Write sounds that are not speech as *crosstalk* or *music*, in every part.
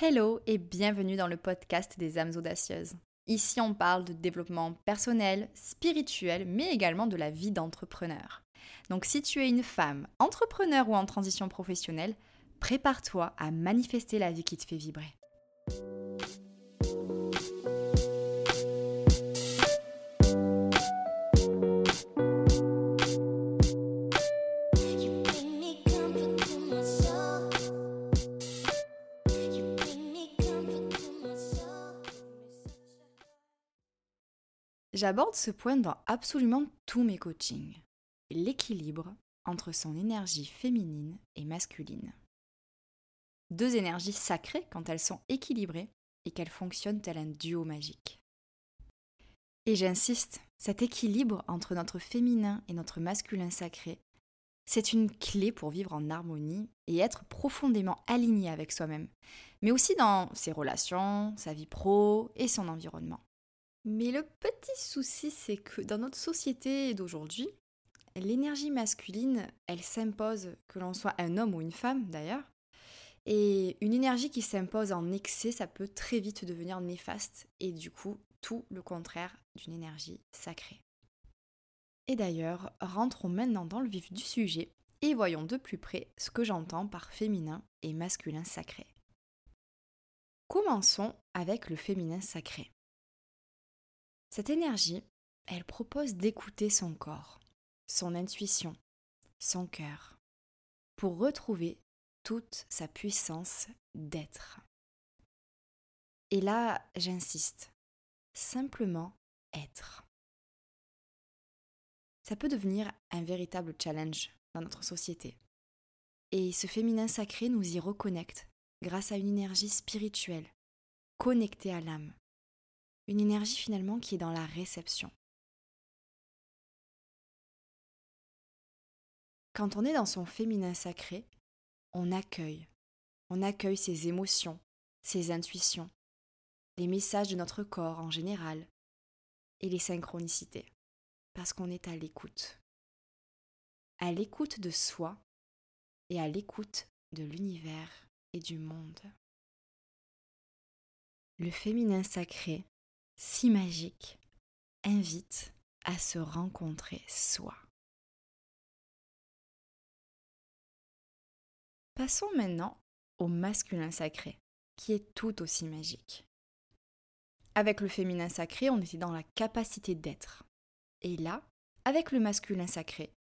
Hello et bienvenue dans le podcast des âmes audacieuses. Ici, on parle de développement personnel, spirituel, mais également de la vie d'entrepreneur. Donc si tu es une femme, entrepreneur ou en transition professionnelle, prépare-toi à manifester la vie qui te fait vibrer. J'aborde ce point dans absolument tous mes coachings. L'équilibre entre son énergie féminine et masculine. Deux énergies sacrées quand elles sont équilibrées et qu'elles fonctionnent tel un duo magique. Et j'insiste, cet équilibre entre notre féminin et notre masculin sacré, c'est une clé pour vivre en harmonie et être profondément aligné avec soi-même, mais aussi dans ses relations, sa vie pro et son environnement. Mais le petit souci, c'est que dans notre société d'aujourd'hui, l'énergie masculine, elle s'impose, que l'on soit un homme ou une femme d'ailleurs. Et une énergie qui s'impose en excès, ça peut très vite devenir néfaste et du coup tout le contraire d'une énergie sacrée. Et d'ailleurs, rentrons maintenant dans le vif du sujet et voyons de plus près ce que j'entends par féminin et masculin sacré. Commençons avec le féminin sacré. Cette énergie, elle propose d'écouter son corps, son intuition, son cœur, pour retrouver toute sa puissance d'être. Et là, j'insiste, simplement être. Ça peut devenir un véritable challenge dans notre société. Et ce féminin sacré nous y reconnecte grâce à une énergie spirituelle, connectée à l'âme, une énergie finalement qui est dans la réception. Quand on est dans son féminin sacré, on accueille. On accueille ses émotions, ses intuitions, les messages de notre corps en général et les synchronicités. Parce qu'on est à l'écoute. À l'écoute de soi et à l'écoute de l'univers et du monde. Le féminin sacré si magique, invite à se rencontrer soi. Passons maintenant au masculin sacré, qui est tout aussi magique. Avec le féminin sacré, on était dans la capacité d'être. Et là, avec le masculin sacré,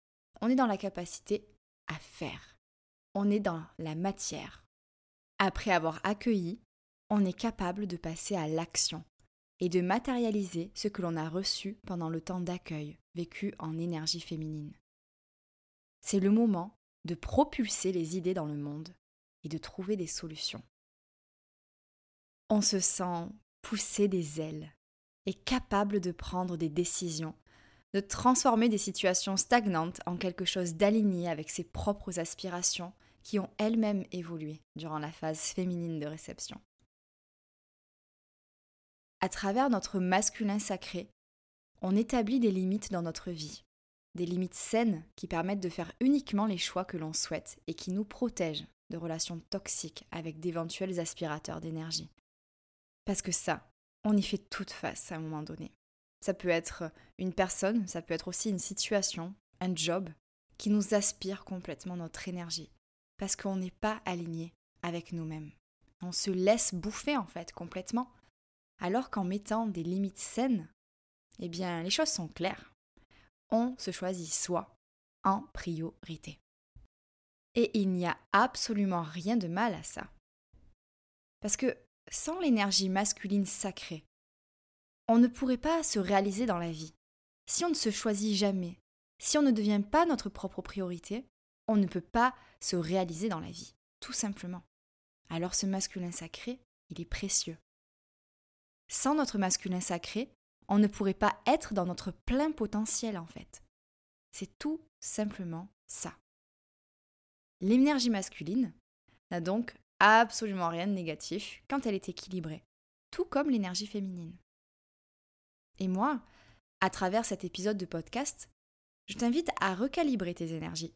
on est dans la capacité à faire. On est dans la matière. Après avoir accueilli, on est capable de passer à l'action, et de matérialiser ce que l'on a reçu pendant le temps d'accueil vécu en énergie féminine. C'est le moment de propulser les idées dans le monde et de trouver des solutions. On se sent pousser des ailes et capable de prendre des décisions, de transformer des situations stagnantes en quelque chose d'aligné avec ses propres aspirations qui ont elles-mêmes évolué durant la phase féminine de réception à travers notre masculin sacré, on établit des limites dans notre vie, des limites saines qui permettent de faire uniquement les choix que l'on souhaite et qui nous protègent de relations toxiques avec d'éventuels aspirateurs d'énergie. Parce que ça, on y fait toute face à un moment donné. Ça peut être une personne, ça peut être aussi une situation, un job, qui nous aspire complètement notre énergie, parce qu'on n'est pas aligné avec nous-mêmes. On se laisse bouffer en fait complètement alors qu'en mettant des limites saines, eh bien, les choses sont claires. On se choisit soi en priorité. Et il n'y a absolument rien de mal à ça. Parce que sans l'énergie masculine sacrée, on ne pourrait pas se réaliser dans la vie. Si on ne se choisit jamais, si on ne devient pas notre propre priorité, on ne peut pas se réaliser dans la vie, tout simplement. Alors ce masculin sacré, il est précieux. Sans notre masculin sacré, on ne pourrait pas être dans notre plein potentiel en fait. C'est tout simplement ça. L'énergie masculine n'a donc absolument rien de négatif quand elle est équilibrée, tout comme l'énergie féminine. Et moi, à travers cet épisode de podcast, je t'invite à recalibrer tes énergies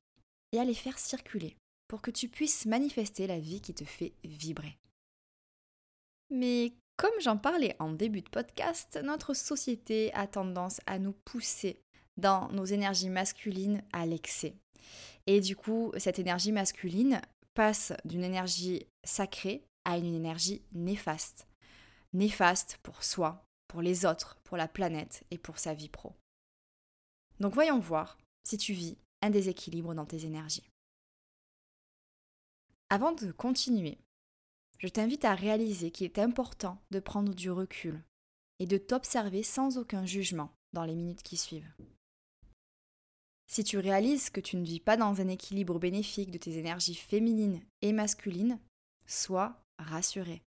et à les faire circuler pour que tu puisses manifester la vie qui te fait vibrer. Mais comme j'en parlais en début de podcast, notre société a tendance à nous pousser dans nos énergies masculines à l'excès. Et du coup, cette énergie masculine passe d'une énergie sacrée à une énergie néfaste. Néfaste pour soi, pour les autres, pour la planète et pour sa vie pro. Donc voyons voir si tu vis un déséquilibre dans tes énergies. Avant de continuer, je t'invite à réaliser qu'il est important de prendre du recul et de t'observer sans aucun jugement dans les minutes qui suivent. Si tu réalises que tu ne vis pas dans un équilibre bénéfique de tes énergies féminines et masculines, sois rassuré.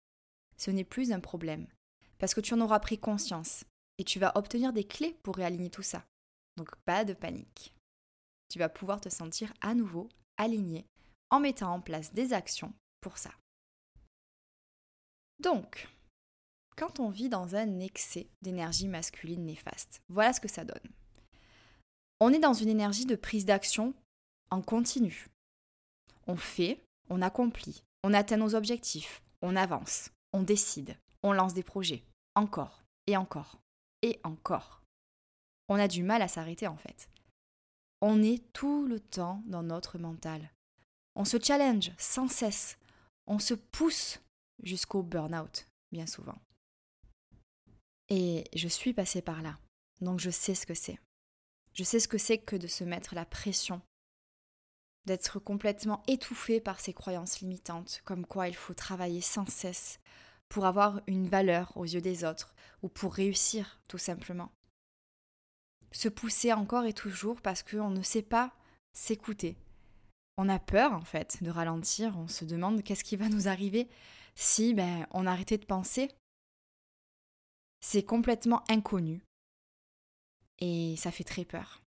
Ce n'est plus un problème, parce que tu en auras pris conscience et tu vas obtenir des clés pour réaligner tout ça. Donc pas de panique. Tu vas pouvoir te sentir à nouveau aligné en mettant en place des actions pour ça. Donc, quand on vit dans un excès d'énergie masculine néfaste, voilà ce que ça donne. On est dans une énergie de prise d'action en continu. On fait, on accomplit, on atteint nos objectifs, on avance, on décide, on lance des projets, encore et encore et encore. On a du mal à s'arrêter en fait. On est tout le temps dans notre mental. On se challenge sans cesse. On se pousse jusqu'au burn-out, bien souvent. Et je suis passée par là, donc je sais ce que c'est. Je sais ce que c'est que de se mettre la pression, d'être complètement étouffé par ses croyances limitantes, comme quoi il faut travailler sans cesse pour avoir une valeur aux yeux des autres ou pour réussir tout simplement. Se pousser encore et toujours parce qu'on ne sait pas s'écouter. On a peur en fait de ralentir, on se demande qu'est-ce qui va nous arriver si ben, on arrêtait de penser. C'est complètement inconnu et ça fait très peur.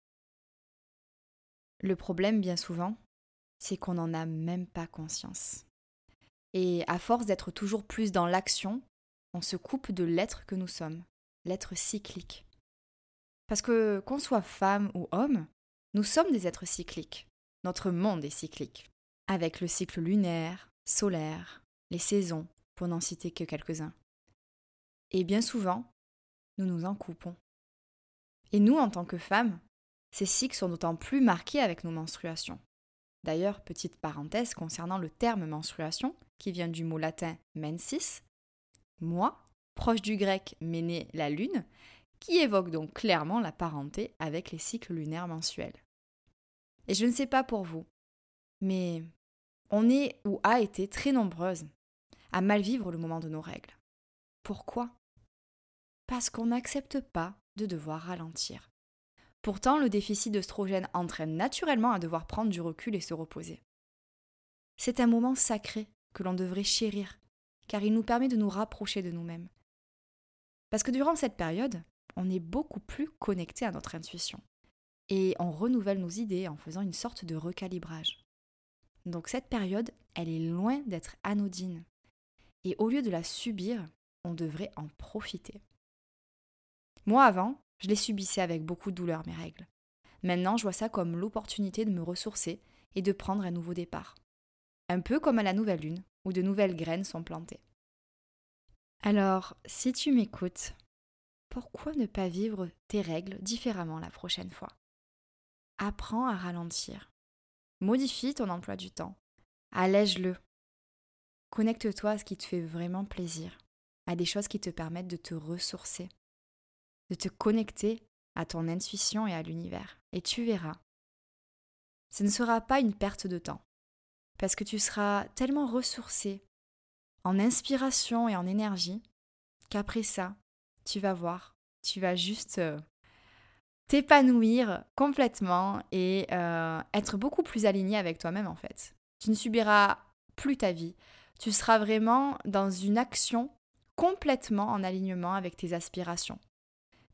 Le problème, bien souvent, c'est qu'on n'en a même pas conscience. Et à force d'être toujours plus dans l'action, on se coupe de l'être que nous sommes, l'être cyclique. Parce que qu'on soit femme ou homme, nous sommes des êtres cycliques. Notre monde est cyclique, avec le cycle lunaire, solaire, les saisons, pour n'en citer que quelques-uns. Et bien souvent, nous nous en coupons. Et nous, en tant que femmes, ces cycles sont d'autant plus marqués avec nos menstruations. D'ailleurs, petite parenthèse concernant le terme menstruation, qui vient du mot latin mensis, moi, proche du grec méné la lune, qui évoque donc clairement la parenté avec les cycles lunaires mensuels. Et je ne sais pas pour vous, mais on est ou a été très nombreuses à mal vivre le moment de nos règles. Pourquoi? Parce qu'on n'accepte pas de devoir ralentir. Pourtant, le déficit d'œstrogène entraîne naturellement à devoir prendre du recul et se reposer. C'est un moment sacré que l'on devrait chérir, car il nous permet de nous rapprocher de nous-mêmes. Parce que durant cette période, on est beaucoup plus connecté à notre intuition, et on renouvelle nos idées en faisant une sorte de recalibrage. Donc cette période, elle est loin d'être anodine. Et au lieu de la subir, on devrait en profiter. Moi avant, je les subissais avec beaucoup de douleur, mes règles. Maintenant, je vois ça comme l'opportunité de me ressourcer et de prendre un nouveau départ. Un peu comme à la nouvelle lune, où de nouvelles graines sont plantées. Alors, si tu m'écoutes, pourquoi ne pas vivre tes règles différemment la prochaine fois? Apprends à ralentir. Modifie ton emploi du temps. Allège-le. Connecte-toi à ce qui te fait vraiment plaisir, à des choses qui te permettent de te ressourcer, de te connecter à ton intuition et à l'univers. Et tu verras, ce ne sera pas une perte de temps, parce que tu seras tellement ressourcé en inspiration et en énergie qu'après ça, tu vas voir, tu vas juste euh, t'épanouir complètement et euh, être beaucoup plus aligné avec toi-même en fait. Tu ne subiras plus ta vie. Tu seras vraiment dans une action complètement en alignement avec tes aspirations.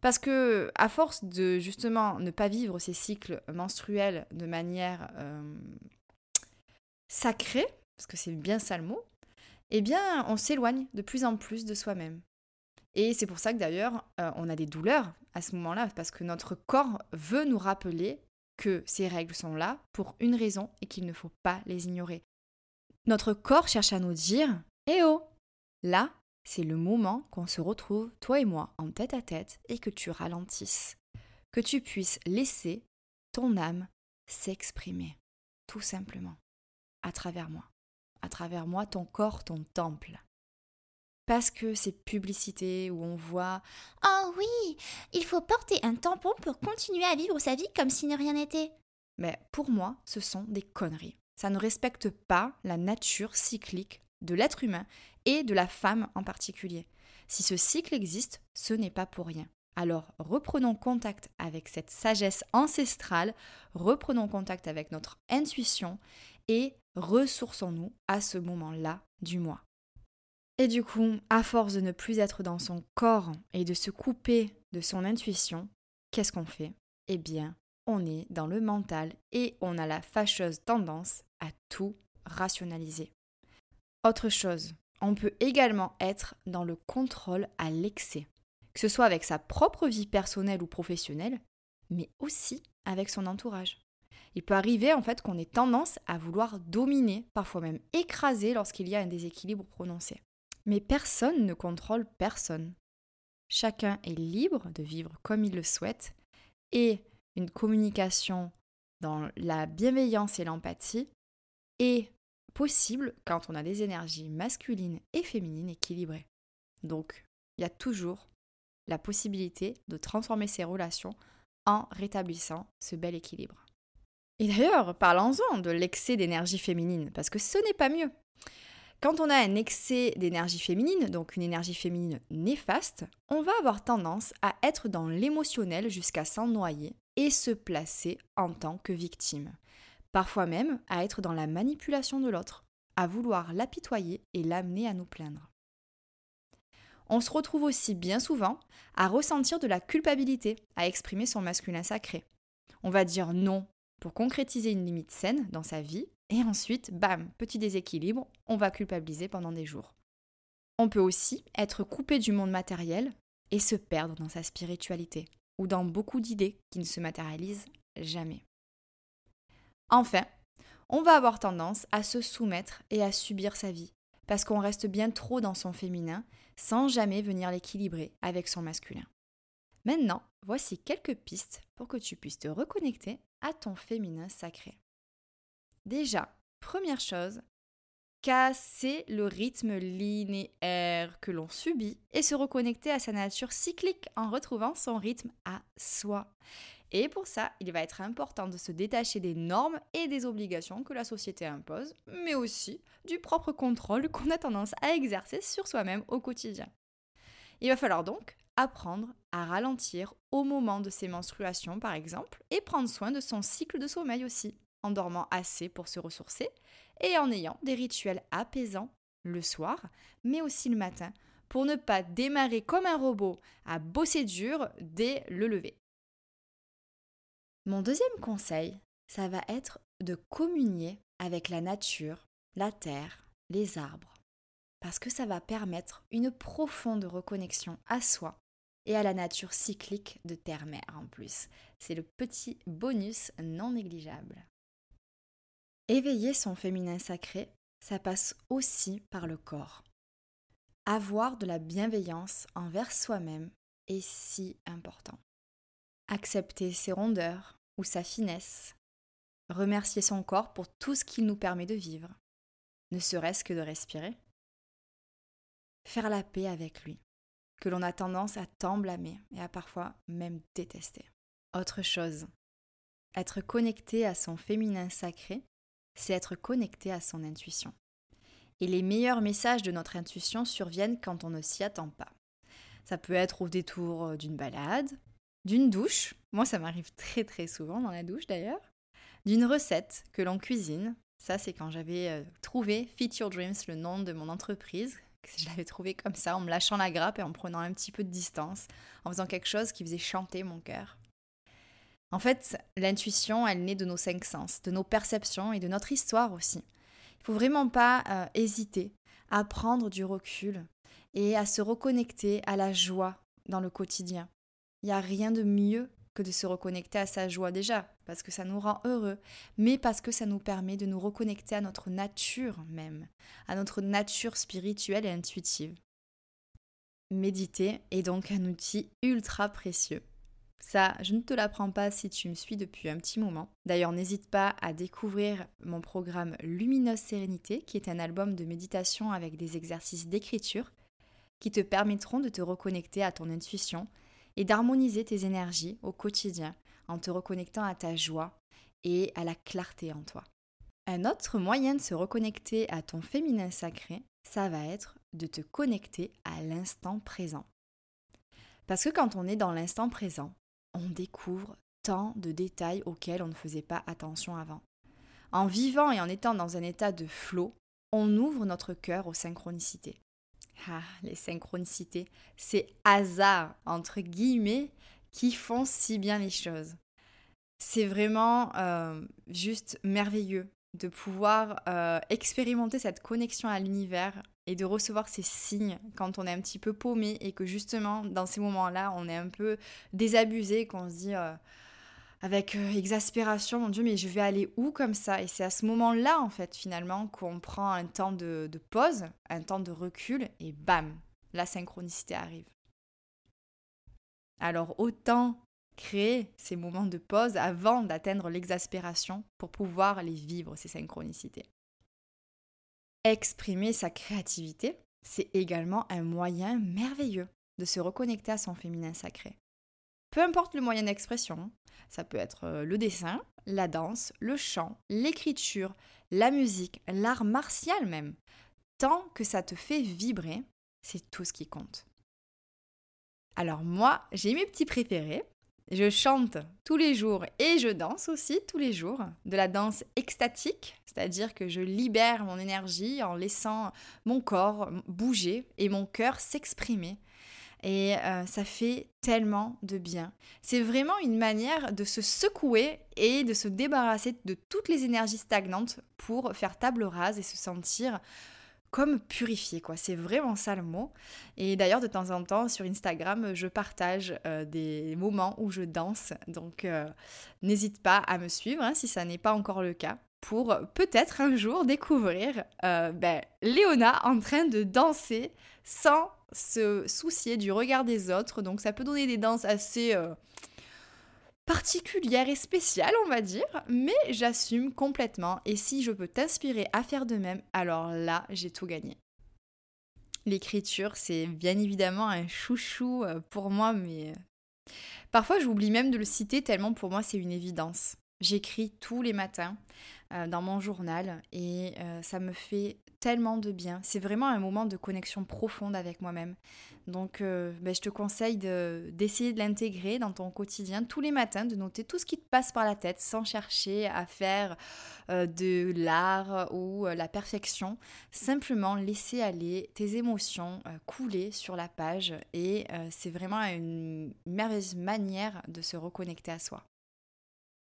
Parce que à force de justement ne pas vivre ces cycles menstruels de manière euh, sacrée, parce que c'est bien ça le mot, eh bien on s'éloigne de plus en plus de soi-même. Et c'est pour ça que d'ailleurs, euh, on a des douleurs à ce moment-là, parce que notre corps veut nous rappeler que ces règles sont là pour une raison et qu'il ne faut pas les ignorer. Notre corps cherche à nous dire Eh oh Là, c'est le moment qu'on se retrouve, toi et moi, en tête à tête et que tu ralentisses. Que tu puisses laisser ton âme s'exprimer, tout simplement, à travers moi. À travers moi, ton corps, ton temple. Parce que ces publicités où on voit Oh oui, il faut porter un tampon pour continuer à vivre sa vie comme si ne rien n'était. Mais pour moi, ce sont des conneries. Ça ne respecte pas la nature cyclique de l'être humain et de la femme en particulier. Si ce cycle existe, ce n'est pas pour rien. Alors reprenons contact avec cette sagesse ancestrale, reprenons contact avec notre intuition et ressourçons-nous à ce moment-là du mois. Et du coup, à force de ne plus être dans son corps et de se couper de son intuition, qu'est-ce qu'on fait? Eh bien, on est dans le mental et on a la fâcheuse tendance à tout rationaliser. Autre chose, on peut également être dans le contrôle à l'excès que ce soit avec sa propre vie personnelle ou professionnelle, mais aussi avec son entourage. Il peut arriver en fait qu'on ait tendance à vouloir dominer, parfois même écraser lorsqu'il y a un déséquilibre prononcé. Mais personne ne contrôle personne. Chacun est libre de vivre comme il le souhaite et une communication dans la bienveillance et l'empathie est possible quand on a des énergies masculines et féminines équilibrées. Donc, il y a toujours la possibilité de transformer ses relations en rétablissant ce bel équilibre. Et d'ailleurs, parlons-en de l'excès d'énergie féminine, parce que ce n'est pas mieux. Quand on a un excès d'énergie féminine, donc une énergie féminine néfaste, on va avoir tendance à être dans l'émotionnel jusqu'à s'en noyer et se placer en tant que victime. Parfois même à être dans la manipulation de l'autre, à vouloir l'apitoyer et l'amener à nous plaindre on se retrouve aussi bien souvent à ressentir de la culpabilité, à exprimer son masculin sacré. On va dire non pour concrétiser une limite saine dans sa vie, et ensuite, bam, petit déséquilibre, on va culpabiliser pendant des jours. On peut aussi être coupé du monde matériel et se perdre dans sa spiritualité, ou dans beaucoup d'idées qui ne se matérialisent jamais. Enfin, on va avoir tendance à se soumettre et à subir sa vie, parce qu'on reste bien trop dans son féminin sans jamais venir l'équilibrer avec son masculin. Maintenant, voici quelques pistes pour que tu puisses te reconnecter à ton féminin sacré. Déjà, première chose, casser le rythme linéaire que l'on subit et se reconnecter à sa nature cyclique en retrouvant son rythme à soi. Et pour ça, il va être important de se détacher des normes et des obligations que la société impose, mais aussi du propre contrôle *laughs* qu'on a tendance à exercer sur soi-même au quotidien. Il va falloir donc apprendre à ralentir au moment de ses menstruations par exemple, et prendre soin de son cycle de sommeil aussi, en dormant assez pour se ressourcer, et en ayant des rituels apaisants le soir, mais aussi le matin, pour ne pas démarrer comme un robot à bosser dur dès le lever. Mon deuxième conseil, ça va être de communier avec la nature, la terre, les arbres, parce que ça va permettre une profonde reconnexion à soi et à la nature cyclique de terre-mer en plus. C'est le petit bonus non négligeable. Éveiller son féminin sacré, ça passe aussi par le corps. Avoir de la bienveillance envers soi-même est si important. Accepter ses rondeurs, ou sa finesse, remercier son corps pour tout ce qu'il nous permet de vivre, ne serait-ce que de respirer, faire la paix avec lui, que l'on a tendance à tant blâmer et à parfois même détester. Autre chose, être connecté à son féminin sacré, c'est être connecté à son intuition. Et les meilleurs messages de notre intuition surviennent quand on ne s'y attend pas. Ça peut être au détour d'une balade, d'une douche, moi ça m'arrive très très souvent dans la douche d'ailleurs, d'une recette que l'on cuisine. Ça c'est quand j'avais euh, trouvé Fit Your Dreams, le nom de mon entreprise. Je l'avais trouvé comme ça, en me lâchant la grappe et en prenant un petit peu de distance, en faisant quelque chose qui faisait chanter mon cœur. En fait, l'intuition, elle naît de nos cinq sens, de nos perceptions et de notre histoire aussi. Il faut vraiment pas euh, hésiter à prendre du recul et à se reconnecter à la joie dans le quotidien. Il n'y a rien de mieux que de se reconnecter à sa joie déjà, parce que ça nous rend heureux, mais parce que ça nous permet de nous reconnecter à notre nature même, à notre nature spirituelle et intuitive. méditer est donc un outil ultra précieux. Ça, je ne te l'apprends pas si tu me suis depuis un petit moment. D'ailleurs, n'hésite pas à découvrir mon programme Lumineuse Sérénité, qui est un album de méditation avec des exercices d'écriture qui te permettront de te reconnecter à ton intuition et d'harmoniser tes énergies au quotidien en te reconnectant à ta joie et à la clarté en toi. Un autre moyen de se reconnecter à ton féminin sacré, ça va être de te connecter à l'instant présent. Parce que quand on est dans l'instant présent, on découvre tant de détails auxquels on ne faisait pas attention avant. En vivant et en étant dans un état de flot, on ouvre notre cœur aux synchronicités. Ah, les synchronicités, c'est hasard, entre guillemets, qui font si bien les choses. C'est vraiment euh, juste merveilleux de pouvoir euh, expérimenter cette connexion à l'univers et de recevoir ces signes quand on est un petit peu paumé et que justement dans ces moments-là on est un peu désabusé, qu'on se dit euh, avec euh, exaspération, mon Dieu mais je vais aller où comme ça? Et c'est à ce moment-là en fait finalement qu'on prend un temps de, de pause, un temps de recul et bam, la synchronicité arrive. Alors autant créer ces moments de pause avant d'atteindre l'exaspération pour pouvoir les vivre, ces synchronicités. Exprimer sa créativité, c'est également un moyen merveilleux de se reconnecter à son féminin sacré. Peu importe le moyen d'expression, ça peut être euh, le dessin, la danse, le chant, l'écriture, la musique, l'art martial même. Tant que ça te fait vibrer, c'est tout ce qui compte. Alors moi, j'ai mes petits préférés. Je chante tous les jours et je danse aussi tous les jours. De la danse extatique, c'est-à-dire que je libère mon énergie en laissant mon corps bouger et mon cœur s'exprimer. Et euh, ça fait tellement de bien. C'est vraiment une manière de se secouer et de se débarrasser de toutes les énergies stagnantes pour faire table rase et se sentir comme purifier, quoi. C'est vraiment ça le mot. Et d'ailleurs, de temps en temps, sur Instagram, je partage euh, des moments où je danse. Donc, euh, n'hésite pas à me suivre hein, si ça n'est pas encore le cas pour peut-être un jour découvrir euh, ben, Léona en train de danser sans se soucier du regard des autres. Donc, ça peut donner des danses assez particulière et spéciale, on va dire, mais j'assume complètement et si je peux t'inspirer à faire de même, alors là, j'ai tout gagné. L'écriture, c'est bien évidemment un chouchou euh, pour moi, mais euh, parfois j'oublie même de le citer tellement pour moi c'est une évidence. J'écris tous les matins euh, dans mon journal et ça me fait tellement de bien. C'est vraiment un moment de connexion profonde avec moi-même. Donc, euh, ben, je te conseille d'essayer de, l'intégrer dans ton quotidien tous les matins, de noter tout ce qui te passe par la tête sans chercher à faire euh, de l'art ou euh, la perfection. Simplement laisser aller tes émotions couler sur la page et c'est vraiment une merveilleuse manière de se reconnecter à soi.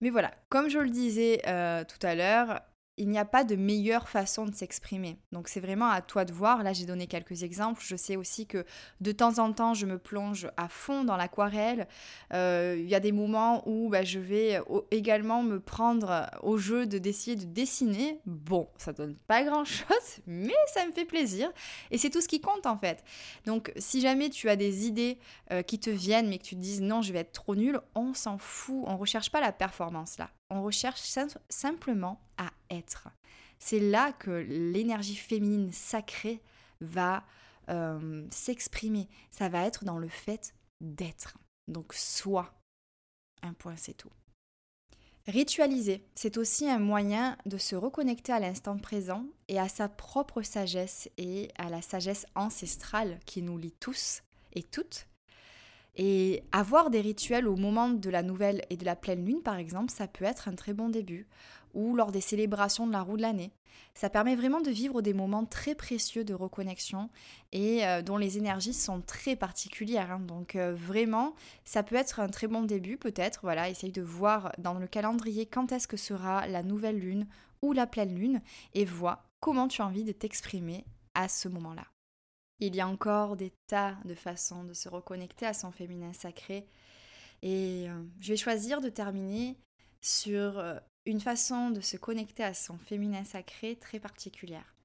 Mais voilà, comme je le disais tout à l'heure, il n'y a pas de meilleure façon de s'exprimer. Donc c'est vraiment à toi de voir. Là, j'ai donné quelques exemples. Je sais aussi que de temps en temps, je me plonge à fond dans l'aquarelle. Euh, il y a des moments où bah, je vais également me prendre au jeu de d'essayer de dessiner. Bon, ça donne pas grand-chose, *laughs* mais ça me fait plaisir. Et c'est tout ce qui compte en fait. Donc si jamais tu as des idées euh, qui te viennent, mais que tu te dises non, je vais être trop nul, on s'en fout. On recherche pas la performance là on recherche simplement à être. C'est là que l'énergie féminine sacrée va euh, s'exprimer. Ça va être dans le fait d'être. Donc soit. Un point, c'est tout. Ritualiser, c'est aussi un moyen de se reconnecter à l'instant présent et à sa propre sagesse et à la sagesse ancestrale qui nous lie tous et toutes et avoir des rituels au moment de la nouvelle et de la pleine lune, par exemple, ça peut être un très bon début, ou lors des célébrations de la roue de l'année. Ça permet vraiment de vivre des moments très précieux de reconnexion et euh, dont les énergies sont très particulières. Hein. Donc euh, vraiment, ça peut être un très bon début peut-être. Voilà, essaye de voir dans le calendrier quand est-ce que sera la nouvelle lune ou la pleine lune et vois comment tu as envie de t'exprimer à ce moment-là. Il y a encore des tas de façons de se reconnecter à son féminin sacré. Et euh, je vais choisir de terminer sur euh, une façon de se connecter à son féminin sacré très particulière.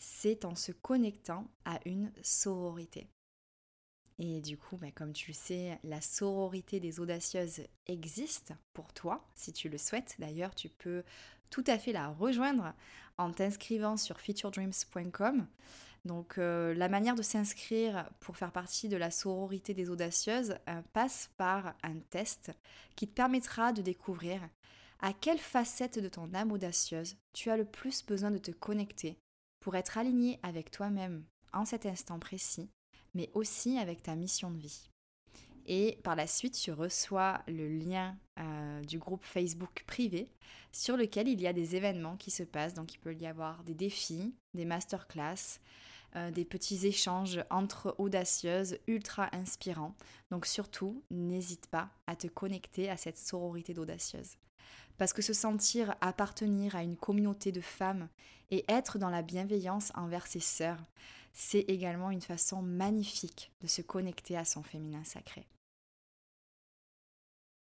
C'est en se connectant à une sororité. Et du coup, bah, comme tu le sais, la sororité des audacieuses existe pour toi, si tu le souhaites. D'ailleurs, tu peux tout à fait la rejoindre en t'inscrivant sur featuredreams.com. Donc euh, la manière de s'inscrire pour faire partie de la sororité des audacieuses euh, passe par un test qui te permettra de découvrir à quelle facette de ton âme audacieuse tu as le plus besoin de te connecter pour être aligné avec toi-même en cet instant précis, mais aussi avec ta mission de vie. Et par la suite, tu reçois le lien euh, du groupe Facebook privé sur lequel il y a des événements qui se passent. Donc il peut y avoir des défis, des masterclass, euh, des petits échanges entre audacieuses, ultra inspirants. Donc surtout, n'hésite pas à te connecter à cette sororité d'audacieuses. Parce que se sentir appartenir à une communauté de femmes et être dans la bienveillance envers ses sœurs, c'est également une façon magnifique de se connecter à son féminin sacré.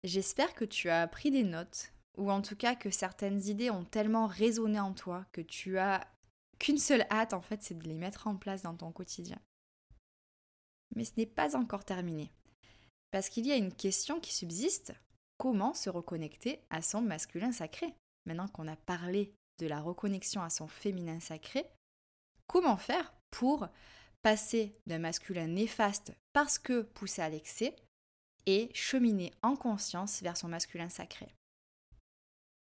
J'espère que tu as pris des notes, ou en tout cas que certaines idées ont tellement résonné en toi que tu as qu'une seule hâte en fait, c'est de les mettre en place dans ton quotidien. Mais ce n'est pas encore terminé. Parce qu'il y a une question qui subsiste, comment se reconnecter à son masculin sacré? Maintenant qu'on a parlé de la reconnexion à son féminin sacré, comment faire pour passer d'un masculin néfaste parce que poussé à l'excès et cheminer en conscience vers son masculin sacré.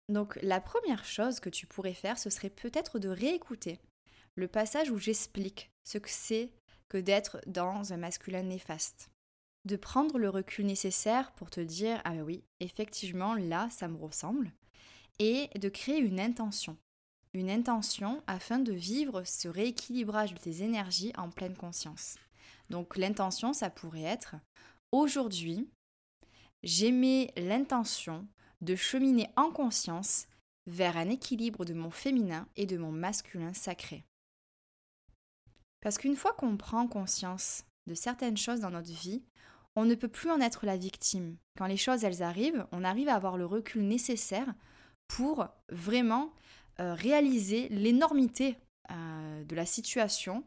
Donc la première chose que tu pourrais faire, ce serait peut-être de réécouter le passage où j'explique ce que c'est que d'être dans un masculin néfaste. De prendre le recul nécessaire pour te dire ah oui, effectivement là ça me ressemble et de créer une intention. Une intention afin de vivre ce rééquilibrage de tes énergies en pleine conscience. Donc l'intention, ça pourrait être Aujourd'hui, j'ai l'intention de cheminer en conscience vers un équilibre de mon féminin et de mon masculin sacré. Parce qu'une fois qu'on prend conscience de certaines choses dans notre vie, on ne peut plus en être la victime. Quand les choses elles arrivent, on arrive à avoir le recul nécessaire pour vraiment euh, réaliser l'énormité euh, de la situation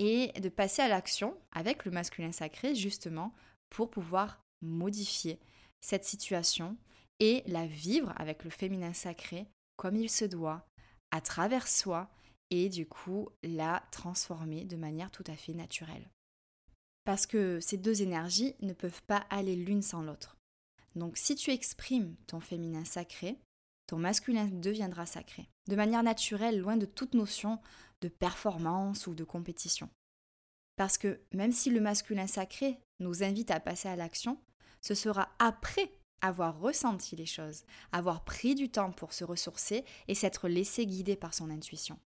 et de passer à l'action avec le masculin sacré justement pour pouvoir modifier cette situation et la vivre avec le féminin sacré comme il se doit, à travers soi, et du coup la transformer de manière tout à fait naturelle. Parce que ces deux énergies ne peuvent pas aller l'une sans l'autre. Donc si tu exprimes ton féminin sacré, ton masculin deviendra sacré, de manière naturelle, loin de toute notion de performance ou de compétition. Parce que même si le masculin sacré nous invite à passer à l'action, ce sera après avoir ressenti les choses, avoir pris du temps pour se ressourcer et s'être laissé guider par son intuition.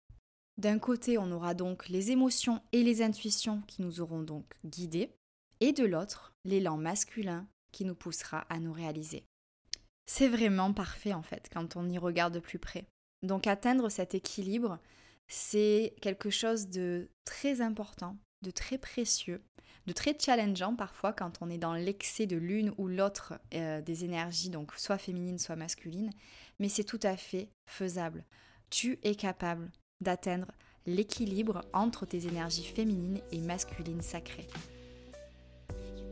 D'un côté, on aura donc les émotions et les intuitions qui nous auront donc guidés, et de l'autre, l'élan masculin qui nous poussera à nous réaliser. C'est vraiment parfait en fait quand on y regarde de plus près. Donc atteindre cet équilibre, c'est quelque chose de très important de très précieux, de très challengeant parfois quand on est dans l'excès de l'une ou l'autre euh, des énergies, donc soit féminine, soit masculine, mais c'est tout à fait faisable. Tu es capable d'atteindre l'équilibre entre tes énergies féminines et masculines sacrées.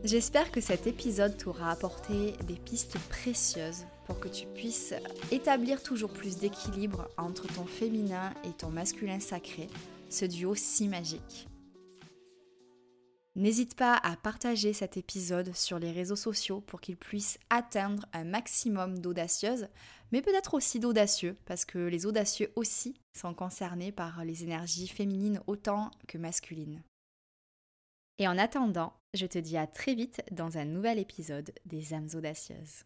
J'espère que cet épisode t'aura apporté des pistes précieuses pour que tu puisses établir toujours plus d'équilibre entre ton féminin et ton masculin sacré, ce duo si magique. N'hésite pas à partager cet épisode sur les réseaux sociaux pour qu'il puisse atteindre un maximum d'audacieuses, mais peut-être aussi d'audacieux, parce que les audacieux aussi sont concernés par les énergies féminines autant que masculines. Et en attendant, je te dis à très vite dans un nouvel épisode des âmes audacieuses.